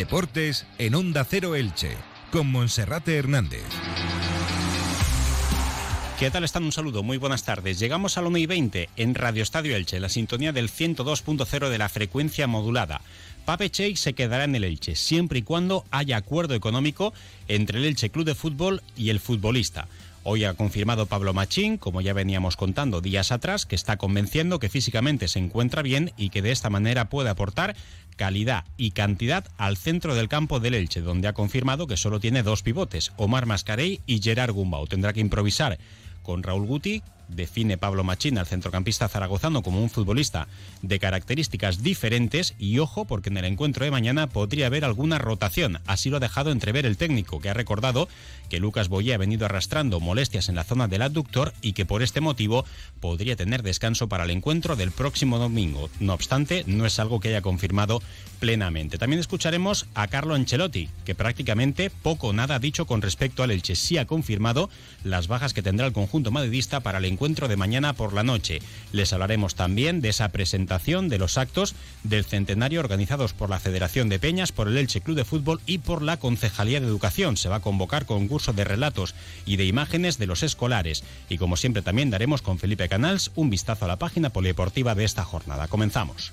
Deportes en Onda Cero Elche, con Monserrate Hernández. ¿Qué tal están? Un saludo, muy buenas tardes. Llegamos al 1 y 20 en Radio Estadio Elche, la sintonía del 102.0 de la frecuencia modulada. Pape Cheik se quedará en el Elche, siempre y cuando haya acuerdo económico entre el Elche Club de Fútbol y el futbolista. Hoy ha confirmado Pablo Machín, como ya veníamos contando días atrás, que está convenciendo que físicamente se encuentra bien y que de esta manera puede aportar calidad y cantidad al centro del campo del Elche, donde ha confirmado que solo tiene dos pivotes, Omar Mascarey y Gerard Gumbau. Tendrá que improvisar con Raúl Guti, define Pablo Machín al centrocampista zaragozano como un futbolista de características diferentes y ojo porque en el encuentro de mañana podría haber alguna rotación. Así lo ha dejado entrever el técnico, que ha recordado que Lucas Boyé ha venido arrastrando molestias en la zona del adductor y que por este motivo podría tener descanso para el encuentro del próximo domingo. No obstante, no es algo que haya confirmado plenamente. También escucharemos a Carlo Ancelotti, que prácticamente poco o nada ha dicho con respecto al Elche. Sí ha confirmado las bajas que tendrá el conjunto madridista para el encuentro encuentro de mañana por la noche. Les hablaremos también de esa presentación de los actos del centenario organizados por la Federación de Peñas, por el Elche Club de Fútbol y por la Concejalía de Educación. Se va a convocar concurso de relatos y de imágenes de los escolares. Y como siempre también daremos con Felipe Canals un vistazo a la página polideportiva de esta jornada. Comenzamos.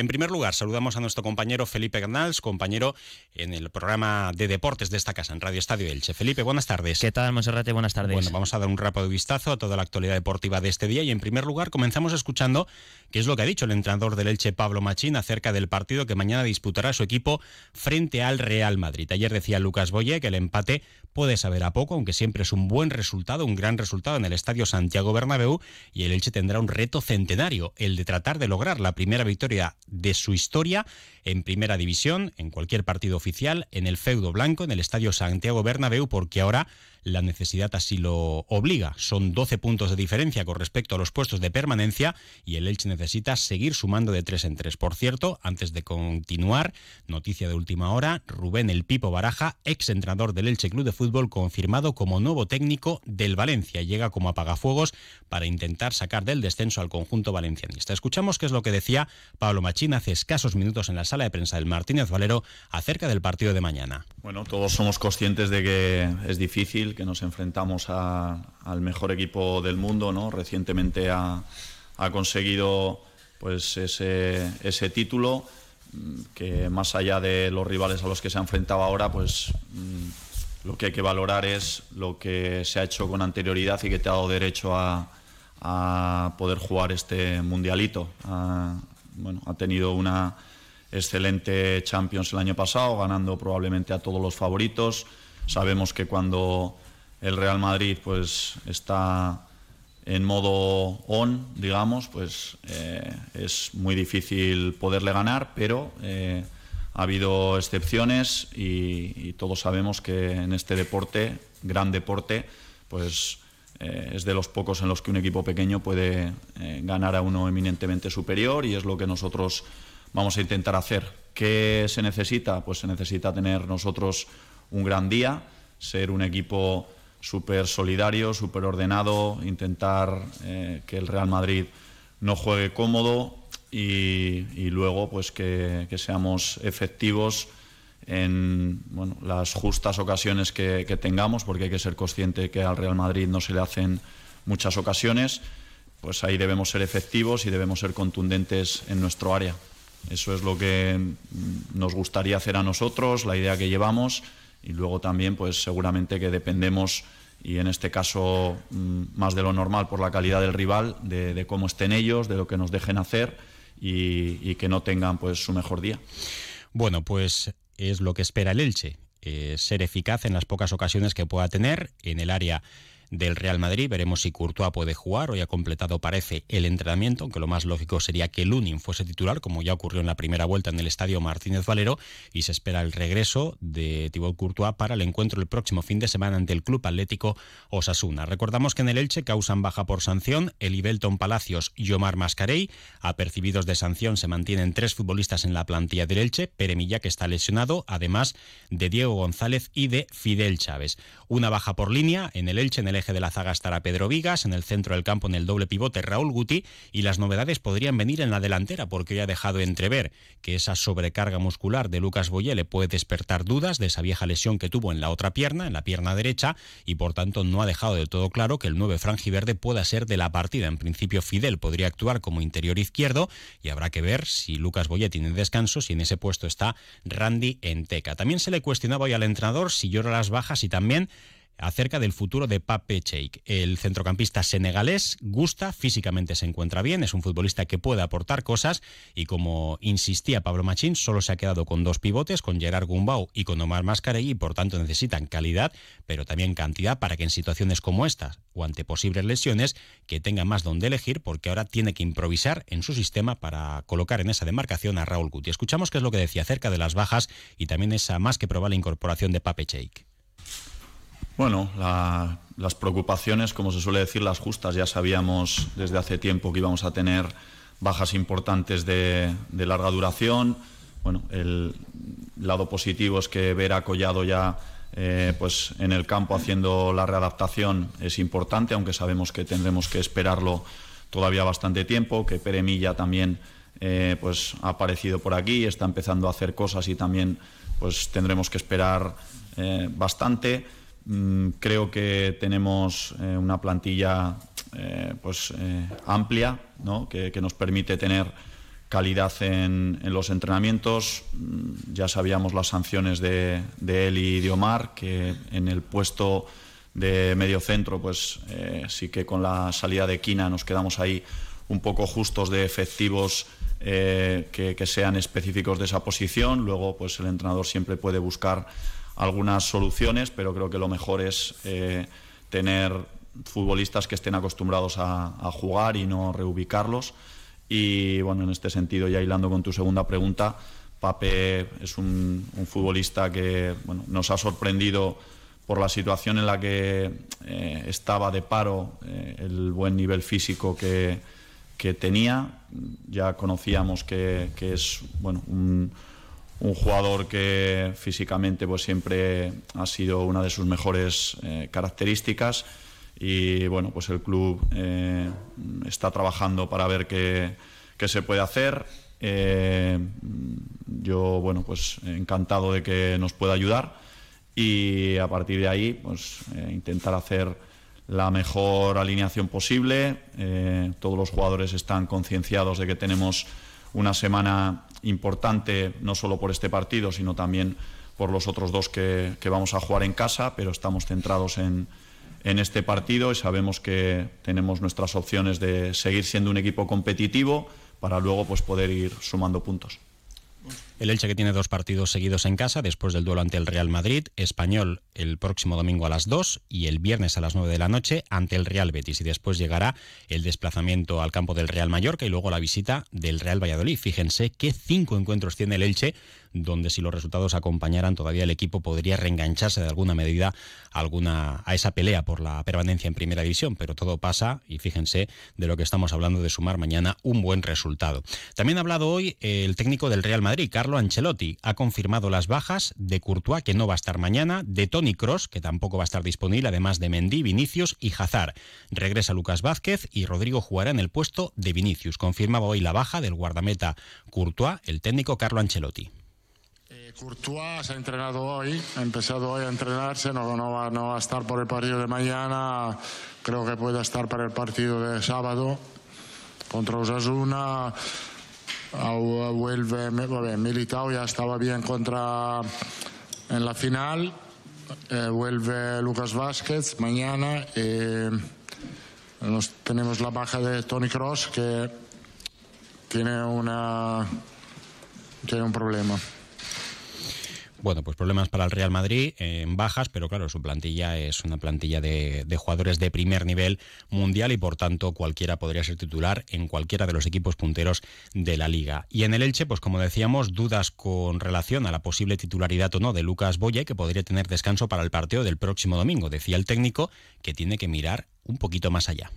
En primer lugar, saludamos a nuestro compañero Felipe Ganals, compañero en el programa de deportes de esta casa, en Radio Estadio Elche. Felipe, buenas tardes. ¿Qué tal, Monserrate? Buenas tardes. Bueno, vamos a dar un rápido vistazo a toda la actualidad deportiva de este día y en primer lugar comenzamos escuchando qué es lo que ha dicho el entrenador del Elche, Pablo Machín, acerca del partido que mañana disputará su equipo frente al Real Madrid. Ayer decía Lucas Boye que el empate puede saber a poco, aunque siempre es un buen resultado, un gran resultado en el Estadio Santiago Bernabéu y el Elche tendrá un reto centenario, el de tratar de lograr la primera victoria de su historia en primera división, en cualquier partido oficial, en el feudo blanco, en el Estadio Santiago Bernabéu, porque ahora la necesidad así lo obliga. Son 12 puntos de diferencia con respecto a los puestos de permanencia y el Elche necesita seguir sumando de tres en tres. Por cierto, antes de continuar, noticia de última hora, Rubén El Pipo Baraja, ex entrenador del Elche Club de Fútbol, confirmado como nuevo técnico del Valencia. Llega como apagafuegos para intentar sacar del descenso al conjunto valencianista. Escuchamos qué es lo que decía Pablo Machín hace escasos minutos en la sala de prensa del Martínez Valero acerca del partido de mañana. Bueno, todos somos conscientes de que es difícil que nos enfrentamos al mejor equipo del mundo, ¿no? Recientemente ha, conseguido pues ese, ese, título mm, que más allá de los rivales a los que se ha enfrentado ahora, pues mm, lo que hay que valorar es lo que se ha hecho con anterioridad y que te ha dado derecho a, poder jugar este mundialito. bueno, ha tenido una excelente Champions el año pasado, ganando probablemente a todos los favoritos. Sabemos que cuando el Real Madrid pues está en modo on, digamos, pues eh, es muy difícil poderle ganar, pero eh, ha habido excepciones y, todos sabemos que en este deporte, gran deporte, pues eh, es de los pocos en los que un equipo pequeño puede ganar a uno eminentemente superior y es lo que nosotros vamos a intentar hacer. ¿Qué se necesita? Pues se necesita tener nosotros un gran día, ser un equipo súper solidario, súper ordenado, intentar eh, que el Real Madrid no juegue cómodo y, luego pues que, seamos efectivos en las justas ocasiones que, tengamos, porque hay que ser consciente que al Real Madrid no se le hacen muchas ocasiones, pues ahí debemos ser efectivos y debemos ser contundentes en nuestro área. Eso es lo que nos gustaría hacer a nosotros, la idea que llevamos y luego también pues seguramente que dependemos y en este caso mm, más de lo normal por la calidad del rival, de, cómo estén ellos, de lo que nos dejen hacer y, que no tengan pues su mejor día. Bueno, pues es lo que espera el Elche, eh, ser eficaz en las pocas ocasiones que pueda tener en el área del Real Madrid. Veremos si Courtois puede jugar. Hoy ha completado, parece, el entrenamiento, aunque lo más lógico sería que Lunin fuese titular, como ya ocurrió en la primera vuelta en el estadio Martínez Valero, y se espera el regreso de Thibaut Courtois para el encuentro el próximo fin de semana ante el Club Atlético Osasuna. Recordamos que en el Elche causan baja por sanción el Ibelton Palacios y Omar Mascarey. Apercibidos de sanción se mantienen tres futbolistas en la plantilla del Elche, Peremilla que está lesionado, además de Diego González y de Fidel Chávez. Una baja por línea en el Elche, en el eje de la zaga estará Pedro Vigas, en el centro del campo en el doble pivote Raúl Guti y las novedades podrían venir en la delantera porque hoy ha dejado entrever que esa sobrecarga muscular de Lucas Boyé le puede despertar dudas de esa vieja lesión que tuvo en la otra pierna, en la pierna derecha, y por tanto no ha dejado del todo claro que el 9 franjiverde pueda ser de la partida. En principio Fidel podría actuar como interior izquierdo y habrá que ver si Lucas Boyé tiene descanso, si en ese puesto está Randy Enteca. También se le cuestionaba hoy al entrenador si llora las bajas y también acerca del futuro de Pape Cheik. El centrocampista senegalés gusta, físicamente se encuentra bien, es un futbolista que puede aportar cosas y como insistía Pablo Machín, solo se ha quedado con dos pivotes, con Gerard Gumbau y con Omar Mascaregui y por tanto necesitan calidad, pero también cantidad para que en situaciones como estas o ante posibles lesiones que tenga más donde elegir porque ahora tiene que improvisar en su sistema para colocar en esa demarcación a Raúl Guti. Escuchamos qué es lo que decía acerca de las bajas y también esa más que probable incorporación de Pape Cheik. Bueno, las preocupaciones, como se suele decir, las justas, ya sabíamos desde hace tiempo que íbamos a tener bajas importantes de, larga duración. Bueno, el lado positivo es que ver a Collado ya eh, pues en el campo haciendo la readaptación es importante, aunque sabemos que tendremos que esperarlo todavía bastante tiempo, que Peremilla también eh, pues ha aparecido por aquí, está empezando a hacer cosas y también pues tendremos que esperar eh, bastante. Mm, creo que tenemos eh, una plantilla eh, pues, eh, amplia que, nos permite tener calidad en, los entrenamientos. Mm, ya sabíamos las sanciones de, de, él y de Omar, que en el puesto de medio centro, pues sí que con la salida de Quina nos quedamos ahí un poco justos de efectivos que, que, sean específicos de esa posición. Luego, pues el entrenador siempre puede buscar algunas soluciones, pero creo que lo mejor es eh, tener futbolistas que estén acostumbrados a, jugar y no reubicarlos. Y bueno, en este sentido, ya hilando con tu segunda pregunta, Pape es un, futbolista que nos ha sorprendido por la situación en la que eh, estaba de paro, eh, el buen nivel físico que, que tenía. Ya conocíamos que, que es bueno, un, un jugador que físicamente pues siempre ha sido una de sus mejores eh, características. Y bueno pues el club eh, está trabajando para ver qué, se puede hacer. Eh, yo bueno pues encantado de que nos pueda ayudar. Y a partir de ahí pues intentar hacer la mejor alineación posible. Todos los jugadores están concienciados de que tenemos una semana importante no solo por este partido, sino también por los otros dos que, vamos a jugar en casa, pero estamos centrados en, en este partido y sabemos que tenemos nuestras opciones de seguir siendo un equipo competitivo para luego pues, poder ir sumando puntos. El Elche que tiene dos partidos seguidos en casa después del duelo ante el Real Madrid, Español el próximo domingo a las 2 y el viernes a las 9 de la noche ante el Real Betis y después llegará el desplazamiento al campo del Real Mallorca y luego la visita del Real Valladolid. Fíjense qué cinco encuentros tiene el Elche donde si los resultados acompañaran todavía el equipo podría reengancharse de alguna medida a, alguna, a esa pelea por la permanencia en primera división, pero todo pasa y fíjense de lo que estamos hablando de sumar mañana un buen resultado. También ha hablado hoy el técnico del Real Madrid, Carlo Ancelotti, ha confirmado las bajas de Courtois que no va a estar mañana, de Tony Cross que tampoco va a estar disponible, además de Mendy, Vinicius y Hazard. Regresa Lucas Vázquez y Rodrigo jugará en el puesto de Vinicius. Confirmaba hoy la baja del guardameta Courtois, el técnico Carlo Ancelotti. Courtois ha entrenado hoy, ha empezado hoy a entrenarse, no, va, a estar por el partido de mañana, creo que puede estar para el partido de sábado contra Osasuna. Vuelve, Militao ya estaba bien contra en la final. Eh, vuelve Lucas Vázquez mañana. y tenemos la baja de Tony Cross que tiene, una, tiene un problema. Bueno, pues problemas para el Real Madrid en bajas, pero claro, su plantilla es una plantilla de, jugadores de primer nivel mundial y por tanto cualquiera podría ser titular en cualquiera de los equipos punteros de la liga. Y en el Elche, pues como decíamos, dudas con relación a la posible titularidad o no de Lucas Boye, que podría tener descanso para el partido del próximo domingo. Decía el técnico que tiene que mirar un poquito más allá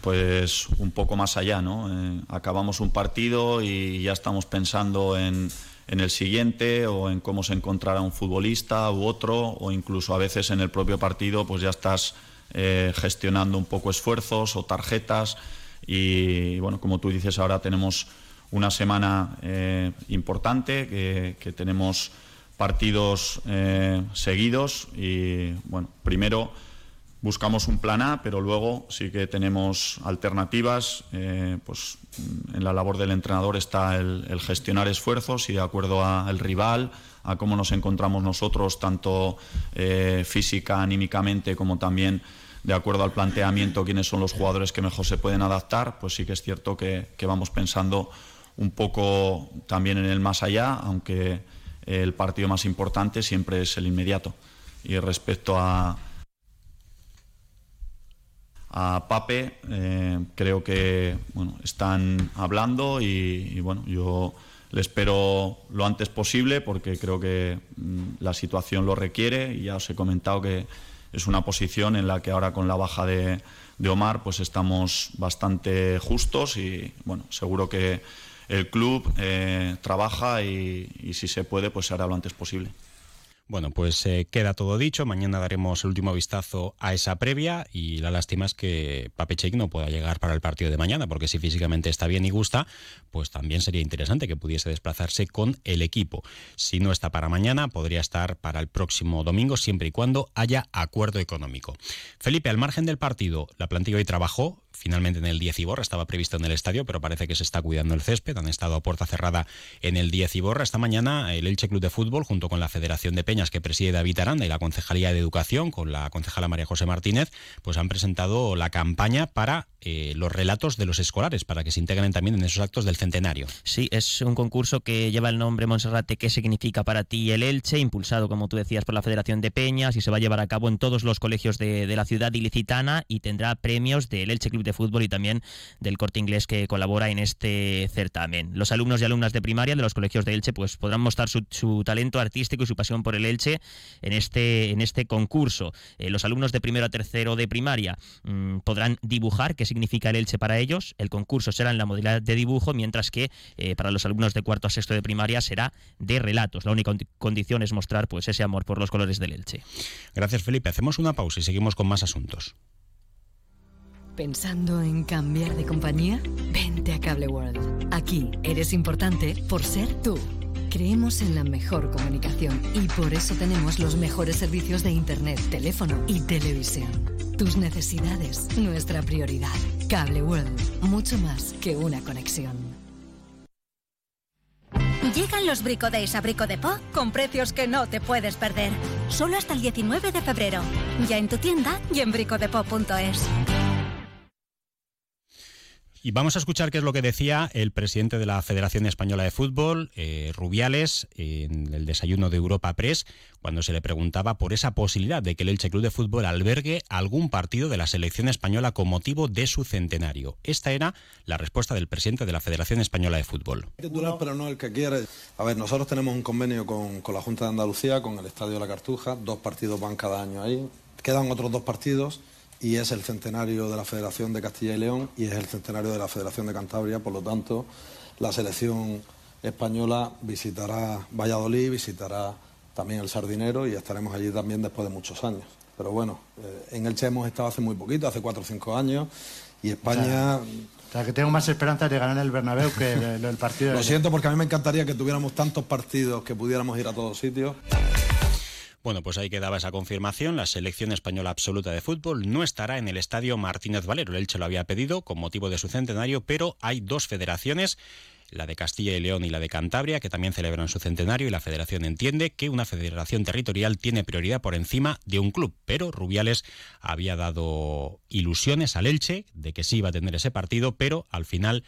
pues un poco más allá, ¿no? Eh, acabamos un partido y ya estamos pensando en, en el siguiente o en cómo se encontrará un futbolista u otro o incluso a veces en el propio partido pues ya estás eh, gestionando un poco esfuerzos o tarjetas y bueno como tú dices ahora tenemos una semana eh, importante que, tenemos partidos seguidos y bueno primero buscamos un plan A, pero luego sí que tenemos alternativas. Eh, pues en la labor del entrenador está el, gestionar esfuerzos y de acuerdo al rival, a cómo nos encontramos nosotros, tanto eh, física, anímicamente, como también de acuerdo al planteamiento, quiénes son los jugadores que mejor se pueden adaptar, pues sí que es cierto que, que vamos pensando un poco también en el más allá, aunque el partido más importante siempre es el inmediato. Y respecto a, a Pape. Eh, creo que bueno, están hablando y, bueno, yo le espero lo antes posible porque creo que mm, la situación lo requiere y ya os he comentado que es una posición en la que ahora con la baja de, Omar pues estamos bastante justos y bueno, seguro que el club eh, trabaja y, y si se puede pues se hará lo antes posible. Bueno, pues eh, queda todo dicho. Mañana daremos el último vistazo a esa previa y la lástima es que Papechek no pueda llegar para el partido de mañana, porque si físicamente está bien y gusta, pues también sería interesante que pudiese desplazarse con el equipo. Si no está para mañana, podría estar para el próximo domingo, siempre y cuando haya acuerdo económico. Felipe, al margen del partido, la plantilla hoy trabajó, finalmente en el 10 Iborra, estaba previsto en el estadio, pero parece que se está cuidando el césped, han estado a puerta cerrada en el 10 Iborra. Esta mañana el Elche Club de Fútbol, junto con la Federación de Peñas que preside David Aranda y la Concejalía de Educación, con la concejala María José Martínez, pues han presentado la campaña para eh, los relatos de los escolares, para que se integren también en esos actos del centenario. Sí, es un concurso que lleva el nombre Monserrate, ¿qué significa para ti el Elche? Impulsado, como tú decías, por la Federación de Peñas y se va a llevar a cabo en todos los colegios de, de la ciudad ilicitana y tendrá premios del Elche Club de Fútbol y también del Corte Inglés que colabora en este certamen. Los alumnos y alumnas de primaria de los colegios de Elche pues podrán mostrar su, talento artístico y su pasión por el Elche en este, en este concurso. Eh, los alumnos de primero a tercero de primaria mm, podrán dibujar qué significa el Elche para ellos. El concurso será en la modalidad de dibujo, mientras que eh, para los alumnos de cuarto a sexto de primaria será de relatos. La única condición es mostrar pues ese amor por los colores del Elche. Gracias Felipe. Hacemos una pausa y seguimos con más asuntos. ¿Pensando en cambiar de compañía? Vente a Cable World. Aquí eres importante por ser tú. Creemos en la mejor comunicación y por eso tenemos los mejores servicios de Internet, teléfono y televisión. Tus necesidades, nuestra prioridad. Cable World, mucho más que una conexión. Llegan los Brico Days a Brico Po con precios que no te puedes perder. Solo hasta el 19 de febrero. Ya en tu tienda y en bricodepo.es. Y vamos a escuchar qué es lo que decía el presidente de la Federación Española de Fútbol, eh, Rubiales, en el desayuno de Europa Press, cuando se le preguntaba por esa posibilidad de que el Elche Club de Fútbol albergue algún partido de la selección española con motivo de su centenario. Esta era la respuesta del presidente de la Federación Española de Fútbol. Titular, pero no el que quiere. A ver, nosotros tenemos un convenio con, con la Junta de Andalucía, con el Estadio de la Cartuja, dos partidos van cada año ahí. Quedan otros dos partidos y es el centenario de la Federación de Castilla y León y es el centenario de la Federación de Cantabria, por lo tanto, la selección española visitará Valladolid, visitará también el Sardinero y estaremos allí también después de muchos años. Pero bueno, eh, en Elche hemos estado hace muy poquito, hace cuatro o cinco años, y España... O sea, que tengo más esperanzas de ganar el Bernabéu que el, partido... Lo siento porque a mí me encantaría que tuviéramos tantos partidos que pudiéramos ir a todos sitios. Bueno, pues ahí quedaba esa confirmación. La selección española absoluta de fútbol no estará en el estadio Martínez Valero. El Elche lo había pedido con motivo de su centenario, pero hay dos federaciones la de Castilla y León y la de Cantabria, que también celebran su centenario y la federación entiende que una federación territorial tiene prioridad por encima de un club, pero Rubiales había dado ilusiones al Elche de que sí iba a tener ese partido, pero al final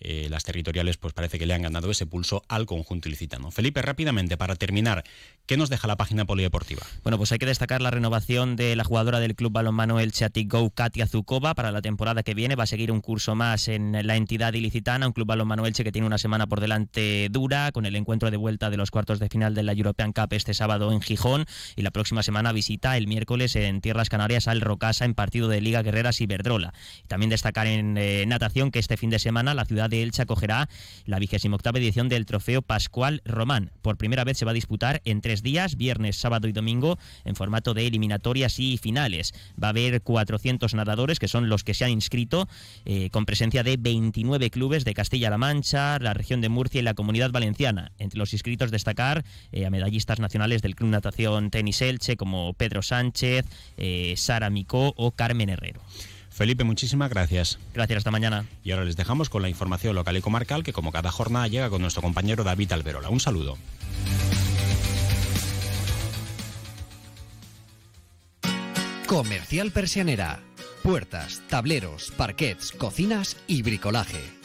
eh, las territoriales pues parece que le han ganado ese pulso al conjunto ilicitano. Felipe, rápidamente, para terminar, ¿qué nos deja la página polideportiva? Bueno, pues hay que destacar la renovación de la jugadora del club balonmano El Go, Katia Zukova, para la temporada que viene. Va a seguir un curso más en la entidad ilicitana, un club balonmano Elche que tiene una semana por delante dura, con el encuentro de vuelta de los cuartos de final de la European Cup este sábado en Gijón y la próxima semana visita el miércoles en Tierras Canarias al Rocasa en partido de Liga Guerreras y Verdrola. También destacar en eh, natación que este fin de semana la de Elche acogerá la vigésima octava edición del Trofeo Pascual Román. Por primera vez se va a disputar en tres días, viernes, sábado y domingo, en formato de eliminatorias y finales. Va a haber 400 nadadores, que son los que se han inscrito, eh, con presencia de 29 clubes de Castilla-La Mancha, la región de Murcia y la Comunidad Valenciana. Entre los inscritos destacar eh, a medallistas nacionales del Club Natación Tenis Elche, como Pedro Sánchez, eh, Sara Micó o Carmen Herrero. Felipe, muchísimas gracias. Gracias, hasta mañana. Y ahora les dejamos con la información local y comarcal que como cada jornada llega con nuestro compañero David Alberola. Un saludo. Comercial Persianera. Puertas, tableros, parquets, cocinas y bricolaje